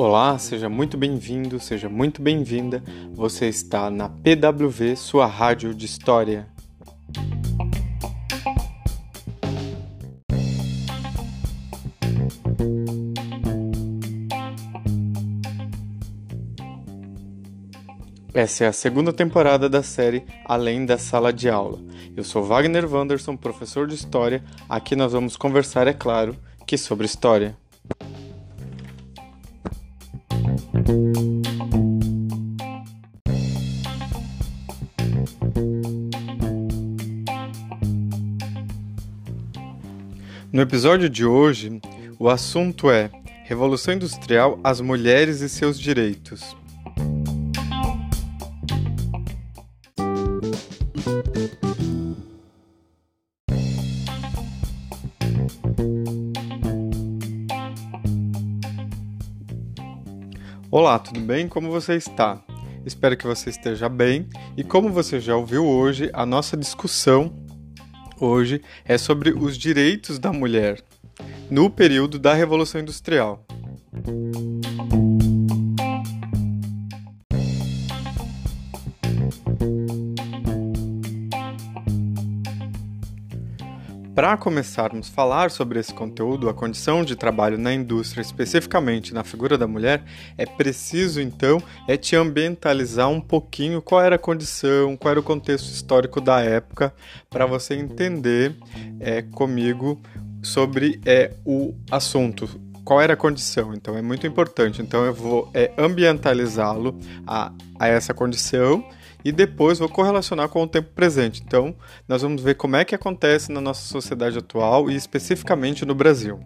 Olá, seja muito bem-vindo, seja muito bem-vinda. Você está na PWV, sua rádio de história. Essa é a segunda temporada da série Além da Sala de Aula. Eu sou Wagner Wanderson, professor de História. Aqui nós vamos conversar, é claro, que sobre História. No episódio de hoje, o assunto é Revolução Industrial, as mulheres e seus direitos. Olá, tudo bem? Como você está? Espero que você esteja bem. E como você já ouviu hoje, a nossa discussão hoje é sobre os direitos da mulher no período da Revolução Industrial. Para começarmos a falar sobre esse conteúdo, a condição de trabalho na indústria, especificamente na figura da mulher, é preciso então é te ambientalizar um pouquinho qual era a condição, qual era o contexto histórico da época, para você entender é, comigo sobre é, o assunto, qual era a condição. Então é muito importante. Então eu vou é, ambientalizá-lo a, a essa condição e depois vou correlacionar com o tempo presente. Então, nós vamos ver como é que acontece na nossa sociedade atual e especificamente no Brasil.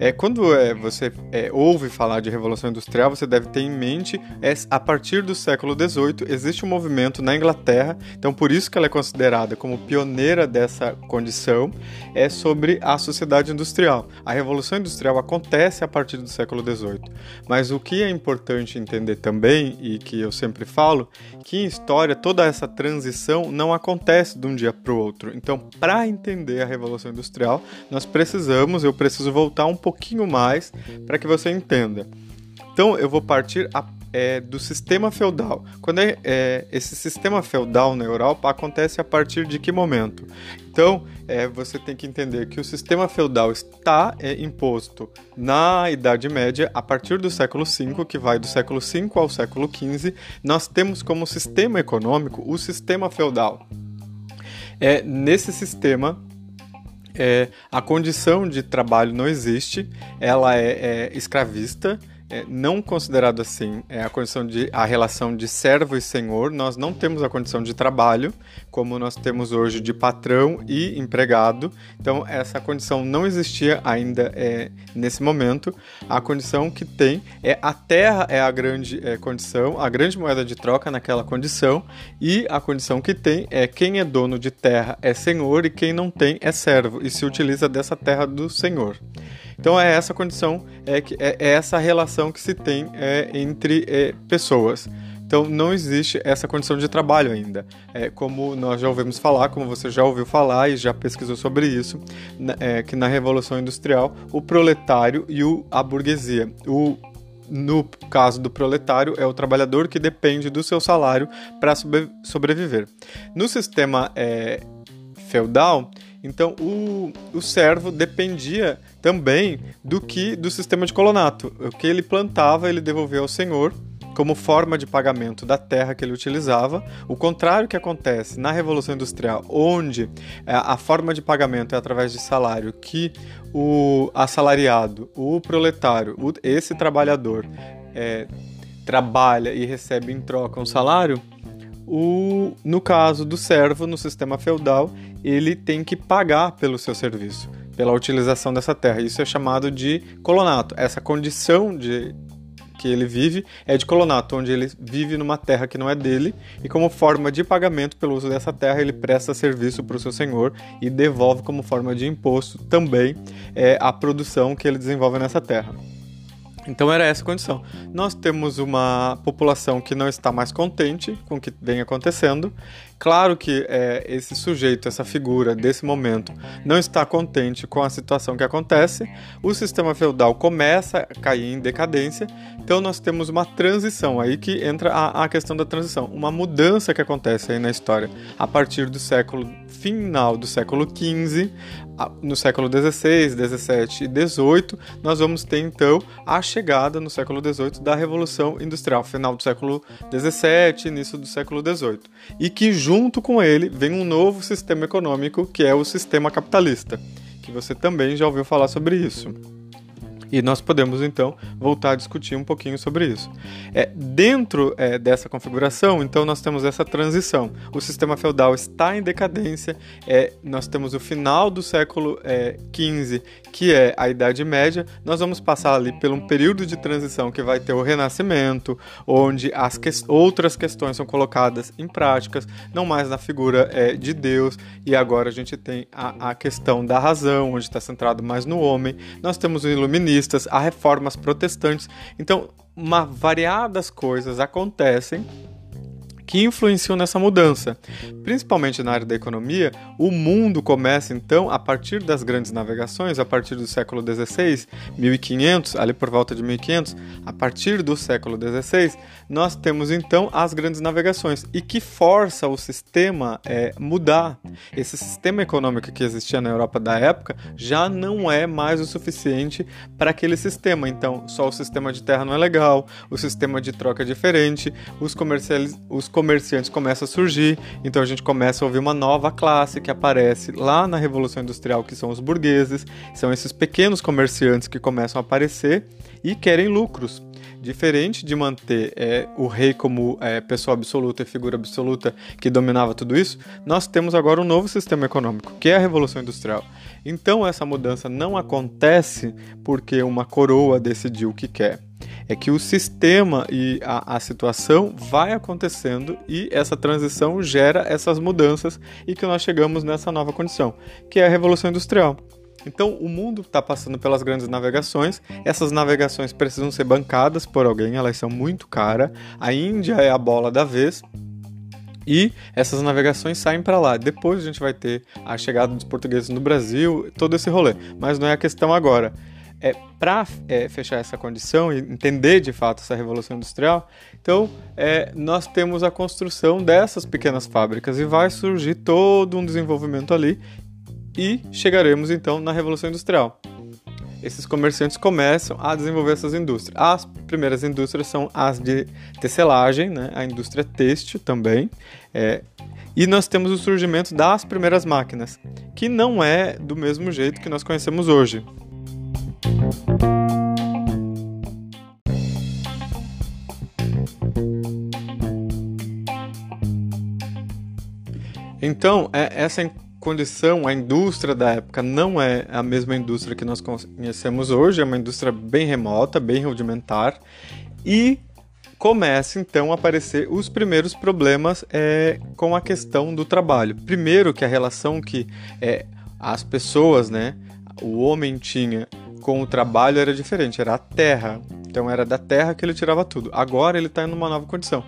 É, quando é, você é, ouve falar de Revolução Industrial, você deve ter em mente, é, a partir do século XVIII, existe um movimento na Inglaterra, então por isso que ela é considerada como pioneira dessa condição, é sobre a sociedade industrial. A Revolução Industrial acontece a partir do século XVIII, mas o que é importante entender também, e que eu sempre falo, que em história toda essa transição não acontece de um dia para o outro. Então, para entender a Revolução Industrial, nós precisamos, eu preciso voltar um pouco pouquinho mais para que você entenda. Então eu vou partir a, é, do sistema feudal. Quando é, é, esse sistema feudal na Europa acontece a partir de que momento? Então é, você tem que entender que o sistema feudal está é, imposto na Idade Média a partir do século V, que vai do século V ao século XV. Nós temos como sistema econômico o sistema feudal. É, nesse sistema é, a condição de trabalho não existe, ela é, é escravista, é, não considerado assim é a condição de a relação de servo e senhor. Nós não temos a condição de trabalho como nós temos hoje de patrão e empregado. Então essa condição não existia ainda é, nesse momento. A condição que tem é a terra é a grande é, condição, a grande moeda de troca naquela condição e a condição que tem é quem é dono de terra é senhor e quem não tem é servo e se utiliza dessa terra do senhor. Então é essa condição, é, que, é, é essa relação que se tem é, entre é, pessoas. Então não existe essa condição de trabalho ainda. É, como nós já ouvimos falar, como você já ouviu falar e já pesquisou sobre isso, é, que na Revolução Industrial o proletário e o, a burguesia. O, no caso do proletário, é o trabalhador que depende do seu salário para sobreviver. No sistema é, feudal, então o, o servo dependia também do que do sistema de colonato. O que ele plantava, ele devolvia ao senhor como forma de pagamento da terra que ele utilizava. O contrário que acontece na Revolução Industrial, onde é, a forma de pagamento é através de salário que o assalariado, o proletário, esse trabalhador é, trabalha e recebe em troca um salário. O, no caso do servo, no sistema feudal, ele tem que pagar pelo seu serviço, pela utilização dessa terra. Isso é chamado de colonato. Essa condição de que ele vive é de colonato, onde ele vive numa terra que não é dele e como forma de pagamento pelo uso dessa terra ele presta serviço para o seu senhor e devolve como forma de imposto também é, a produção que ele desenvolve nessa terra. Então era essa a condição. Nós temos uma população que não está mais contente com o que vem acontecendo. Claro que é, esse sujeito, essa figura desse momento, não está contente com a situação que acontece. O sistema feudal começa a cair em decadência. Então nós temos uma transição aí que entra a, a questão da transição, uma mudança que acontece aí na história a partir do século final do século XV, no século XVI, XVII e XVIII, nós vamos ter então a chegada no século XVIII da Revolução Industrial, final do século XVII, início do século XVIII, e que junto com ele vem um novo sistema econômico que é o sistema capitalista, que você também já ouviu falar sobre isso. E nós podemos então voltar a discutir um pouquinho sobre isso. É, dentro é, dessa configuração, então, nós temos essa transição. O sistema feudal está em decadência, é, nós temos o final do século XV, é, que é a Idade Média. Nós vamos passar ali por um período de transição que vai ter o Renascimento, onde as que outras questões são colocadas em práticas, não mais na figura é, de Deus, e agora a gente tem a, a questão da razão, onde está centrado mais no homem. Nós temos o iluminismo a reformas protestantes. Então, uma variadas coisas acontecem que influenciam nessa mudança. Principalmente na área da economia, o mundo começa então, a partir das grandes navegações, a partir do século XVI, 1500, ali por volta de 1500, a partir do século XVI, nós temos então as grandes navegações e que força o sistema é, mudar. Esse sistema econômico que existia na Europa da época já não é mais o suficiente para aquele sistema. Então, só o sistema de terra não é legal, o sistema de troca é diferente, os comerciais, os comerciantes começam a surgir, então a gente começa a ouvir uma nova classe que aparece lá na Revolução Industrial, que são os burgueses, são esses pequenos comerciantes que começam a aparecer e querem lucros. Diferente de manter é, o rei como é, pessoa absoluta e figura absoluta que dominava tudo isso, nós temos agora um novo sistema econômico, que é a Revolução Industrial. Então essa mudança não acontece porque uma coroa decidiu o que quer é que o sistema e a, a situação vai acontecendo e essa transição gera essas mudanças e que nós chegamos nessa nova condição, que é a Revolução Industrial. Então, o mundo está passando pelas grandes navegações. Essas navegações precisam ser bancadas por alguém, elas são muito caras. A Índia é a bola da vez. E essas navegações saem para lá. Depois a gente vai ter a chegada dos portugueses no Brasil, todo esse rolê. Mas não é a questão agora é, para é, fechar essa condição e entender de fato essa revolução industrial, então é, nós temos a construção dessas pequenas fábricas e vai surgir todo um desenvolvimento ali e chegaremos então na revolução industrial. Esses comerciantes começam a desenvolver essas indústrias. As primeiras indústrias são as de tecelagem, né? a indústria têxtil também. É, e nós temos o surgimento das primeiras máquinas, que não é do mesmo jeito que nós conhecemos hoje. Então, é, essa condição, a indústria da época não é a mesma indústria que nós conhecemos hoje, é uma indústria bem remota, bem rudimentar, e começa então a aparecer os primeiros problemas é, com a questão do trabalho. Primeiro, que a relação que é, as pessoas, né, o homem tinha com o trabalho era diferente, era a terra. Então era da terra que ele tirava tudo. Agora ele está em uma nova condição.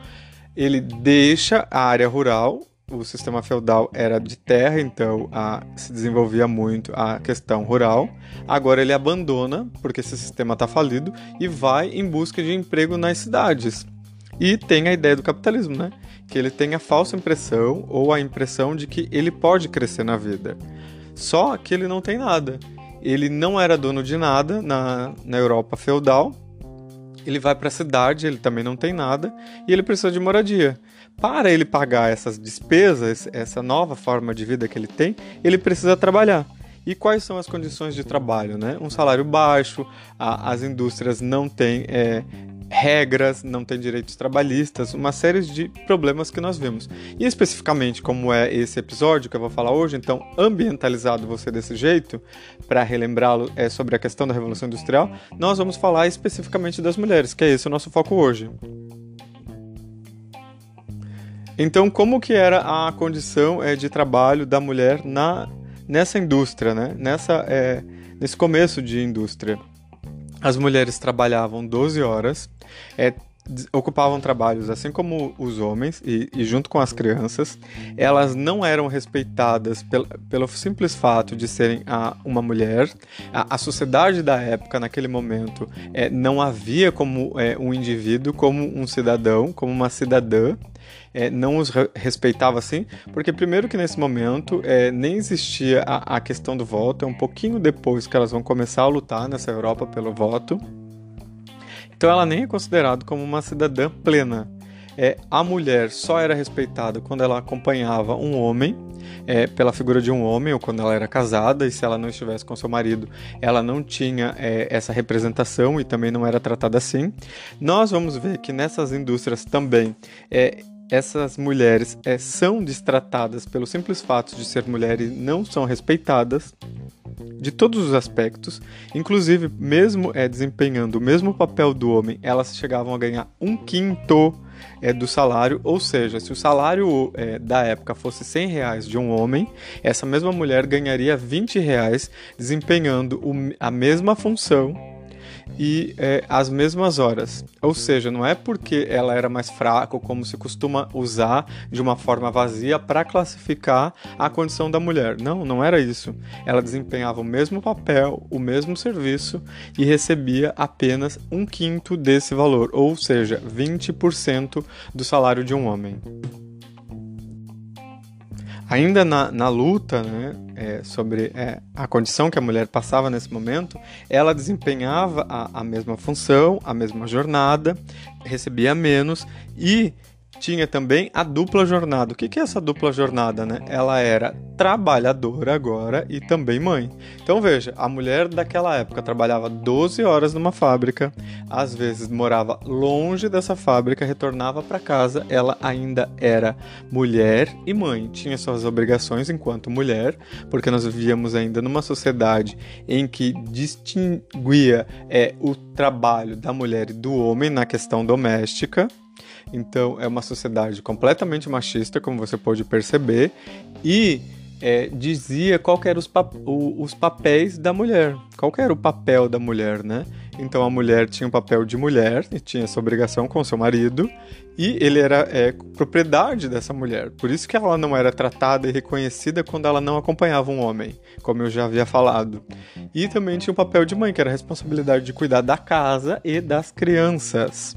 Ele deixa a área rural, o sistema feudal era de terra, então a, se desenvolvia muito a questão rural. Agora ele abandona, porque esse sistema está falido, e vai em busca de emprego nas cidades. E tem a ideia do capitalismo, né? Que ele tem a falsa impressão ou a impressão de que ele pode crescer na vida. Só que ele não tem nada ele não era dono de nada na, na Europa feudal. Ele vai para a cidade, ele também não tem nada e ele precisa de moradia. Para ele pagar essas despesas, essa nova forma de vida que ele tem, ele precisa trabalhar. E quais são as condições de trabalho? Né? Um salário baixo, a, as indústrias não têm é, regras, não tem direitos trabalhistas, uma série de problemas que nós vemos. E especificamente, como é esse episódio que eu vou falar hoje, então, ambientalizado você desse jeito, para relembrá-lo é sobre a questão da Revolução Industrial, nós vamos falar especificamente das mulheres, que é esse o nosso foco hoje. Então, como que era a condição é, de trabalho da mulher na, nessa indústria, né? nessa, é, nesse começo de indústria? As mulheres trabalhavam 12 horas, é, ocupavam trabalhos assim como os homens e, e, junto com as crianças, elas não eram respeitadas pelo, pelo simples fato de serem a, uma mulher. A, a, sociedade da época, naquele momento, é, não havia como é, um indivíduo, como um cidadão, como uma cidadã. É, não os respeitava assim, porque primeiro que nesse momento é, nem existia a, a questão do voto, é um pouquinho depois que elas vão começar a lutar nessa Europa pelo voto. Então ela nem é considerada como uma cidadã plena. É, a mulher só era respeitada quando ela acompanhava um homem, é, pela figura de um homem, ou quando ela era casada, e se ela não estivesse com seu marido, ela não tinha é, essa representação e também não era tratada assim. Nós vamos ver que nessas indústrias também é, essas mulheres é, são destratadas pelo simples fato de ser mulheres e não são respeitadas de todos os aspectos, inclusive mesmo é, desempenhando o mesmo papel do homem, elas chegavam a ganhar um quinto é, do salário, ou seja, se o salário é, da época fosse 100 reais de um homem, essa mesma mulher ganharia 20 reais desempenhando o, a mesma função e é, as mesmas horas. Ou seja, não é porque ela era mais fraca, como se costuma usar de uma forma vazia para classificar a condição da mulher. Não, não era isso. Ela desempenhava o mesmo papel, o mesmo serviço e recebia apenas um quinto desse valor, ou seja, 20% do salário de um homem. Ainda na, na luta né, é, sobre é, a condição que a mulher passava nesse momento, ela desempenhava a, a mesma função, a mesma jornada, recebia menos e tinha também a dupla jornada. O que, é essa dupla jornada, né? Ela era trabalhadora agora e também mãe. Então veja, a mulher daquela época trabalhava 12 horas numa fábrica, às vezes morava longe dessa fábrica, retornava para casa, ela ainda era mulher e mãe, tinha suas obrigações enquanto mulher, porque nós vivíamos ainda numa sociedade em que distinguia é, o trabalho da mulher e do homem na questão doméstica. Então é uma sociedade completamente machista, como você pode perceber, e é, dizia qual eram os, pap os papéis da mulher, qual era o papel da mulher, né? Então a mulher tinha o papel de mulher e tinha essa obrigação com seu marido e ele era é, propriedade dessa mulher. Por isso que ela não era tratada e reconhecida quando ela não acompanhava um homem, como eu já havia falado. E também tinha o papel de mãe, que era a responsabilidade de cuidar da casa e das crianças.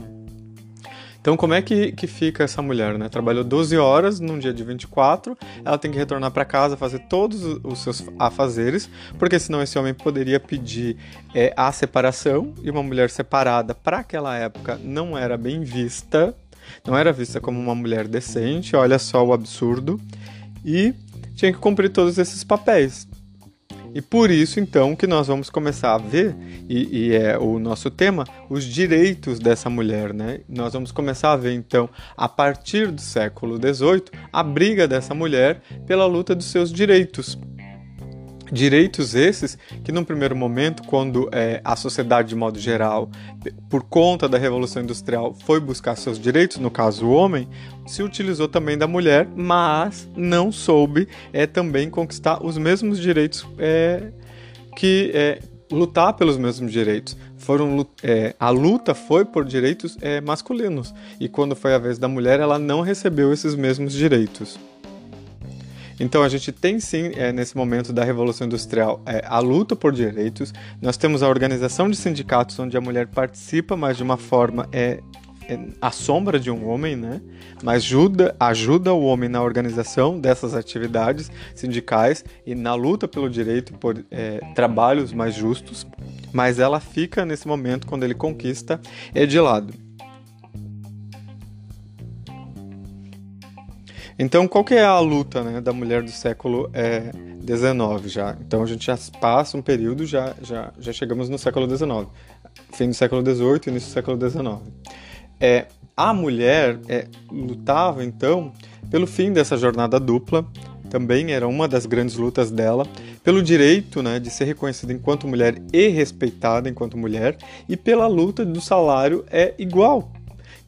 Então, como é que, que fica essa mulher, né? Trabalhou 12 horas num dia de 24, ela tem que retornar para casa, fazer todos os seus afazeres, porque senão esse homem poderia pedir é, a separação, e uma mulher separada, para aquela época, não era bem vista, não era vista como uma mulher decente, olha só o absurdo, e tinha que cumprir todos esses papéis. E por isso, então, que nós vamos começar a ver, e, e, é o nosso tema, os direitos dessa mulher, né? Nós vamos começar a ver, então, a partir do século XVIII, a briga dessa mulher pela luta dos seus direitos. Direitos esses que, num primeiro momento, quando é, a sociedade de modo geral, por conta da Revolução Industrial, foi buscar seus direitos, no caso o homem, se utilizou também da mulher, mas não soube é, também conquistar os mesmos direitos é, que é, lutar pelos mesmos direitos. Foram, é, a luta foi por direitos é, masculinos e quando foi a vez da mulher, ela não recebeu esses mesmos direitos. Então a gente tem sim, é, nesse momento da Revolução Industrial, é, a luta por direitos. Nós temos a organização de sindicatos onde a mulher participa, mas de uma forma é, é a sombra de um homem, né? Mas ajuda, ajuda o homem na organização dessas atividades sindicais e na luta pelo direito por é, trabalhos mais justos. Mas ela fica nesse momento, quando ele conquista, é de lado. Então, qual que é a luta né, da mulher do século XIX é, já? Então, a gente já passa um período, já, já, já chegamos no século XIX. Fim do século XVIII, início do século XIX. É, a mulher é, lutava, então, pelo fim dessa jornada dupla, também era uma das grandes lutas dela, pelo direito né, de ser reconhecida enquanto mulher e respeitada enquanto mulher, e pela luta do salário é igual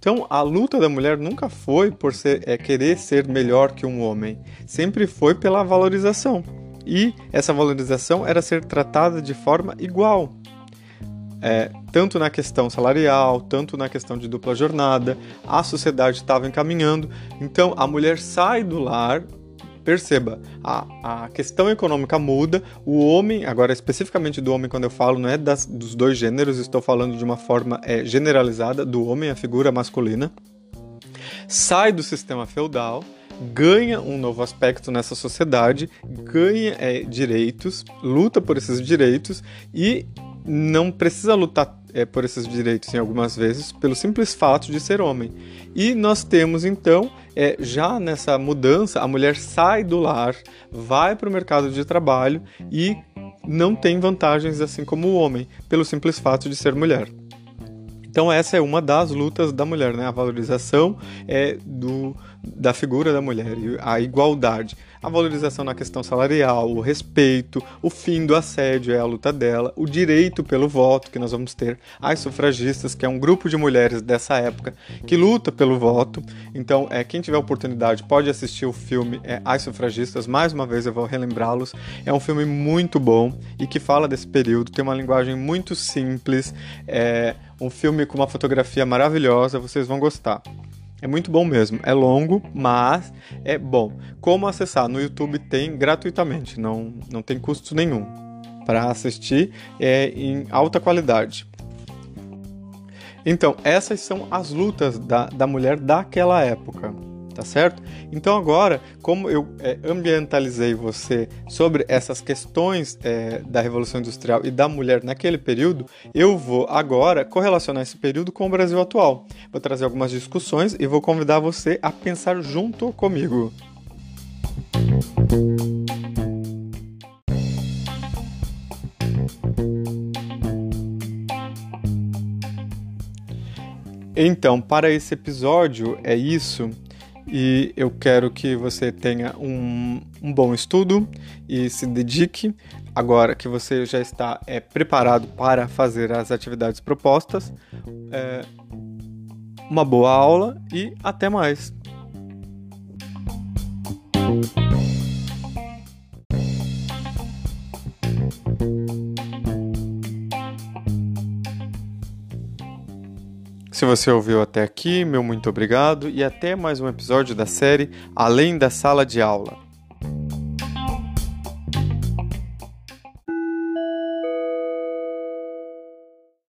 então, a luta da mulher nunca foi por ser, é, querer ser melhor que um homem, sempre foi pela valorização. E essa valorização era ser tratada de forma igual. é, tanto na questão salarial, tanto na questão de dupla jornada, a sociedade estava encaminhando. Então a mulher sai do lar. Perceba, a, a questão econômica muda, o homem, agora especificamente do homem, quando eu falo, não é das, dos dois gêneros, estou falando de uma forma é, generalizada, do homem, a figura masculina, sai do sistema feudal, ganha um novo aspecto nessa sociedade, ganha é, direitos, luta por esses direitos e não precisa lutar é, por esses direitos em algumas vezes pelo simples fato de ser homem. E nós temos então, é, já nessa mudança, a mulher sai do lar, vai para o mercado de trabalho e não tem vantagens assim como o homem, pelo simples fato de ser mulher. Então essa é uma das lutas da mulher, né? A valorização é do, da figura da mulher, a igualdade, a valorização na questão salarial, o respeito, o fim do assédio é a luta dela, o direito pelo voto que nós vamos ter, as sufragistas, que é um grupo de mulheres dessa época que luta pelo voto. Então, é quem tiver oportunidade pode assistir o filme é, As Sufragistas. Mais uma vez eu vou relembrá-los. É um filme muito bom e que fala desse período. Tem uma linguagem muito simples. É, um filme com uma fotografia maravilhosa, vocês vão gostar. É muito bom mesmo. É longo, mas é bom. Como acessar? No YouTube tem gratuitamente, não, não tem custo nenhum para assistir é em alta qualidade. Então, essas são as lutas da, da mulher daquela época tá certo? Então agora, como eu é, ambientalizei você sobre essas questões é, da Revolução Industrial e da mulher naquele período, eu vou agora correlacionar esse período com o Brasil atual. Vou trazer algumas discussões e vou convidar você a pensar junto comigo. Então, para esse episódio é isso e eu quero que você tenha um, um bom estudo e se dedique. Agora que você já está é, preparado para fazer as atividades propostas, é, uma boa aula e até mais! Você ouviu até aqui, meu muito obrigado e até mais um episódio da série Além da Sala de Aula.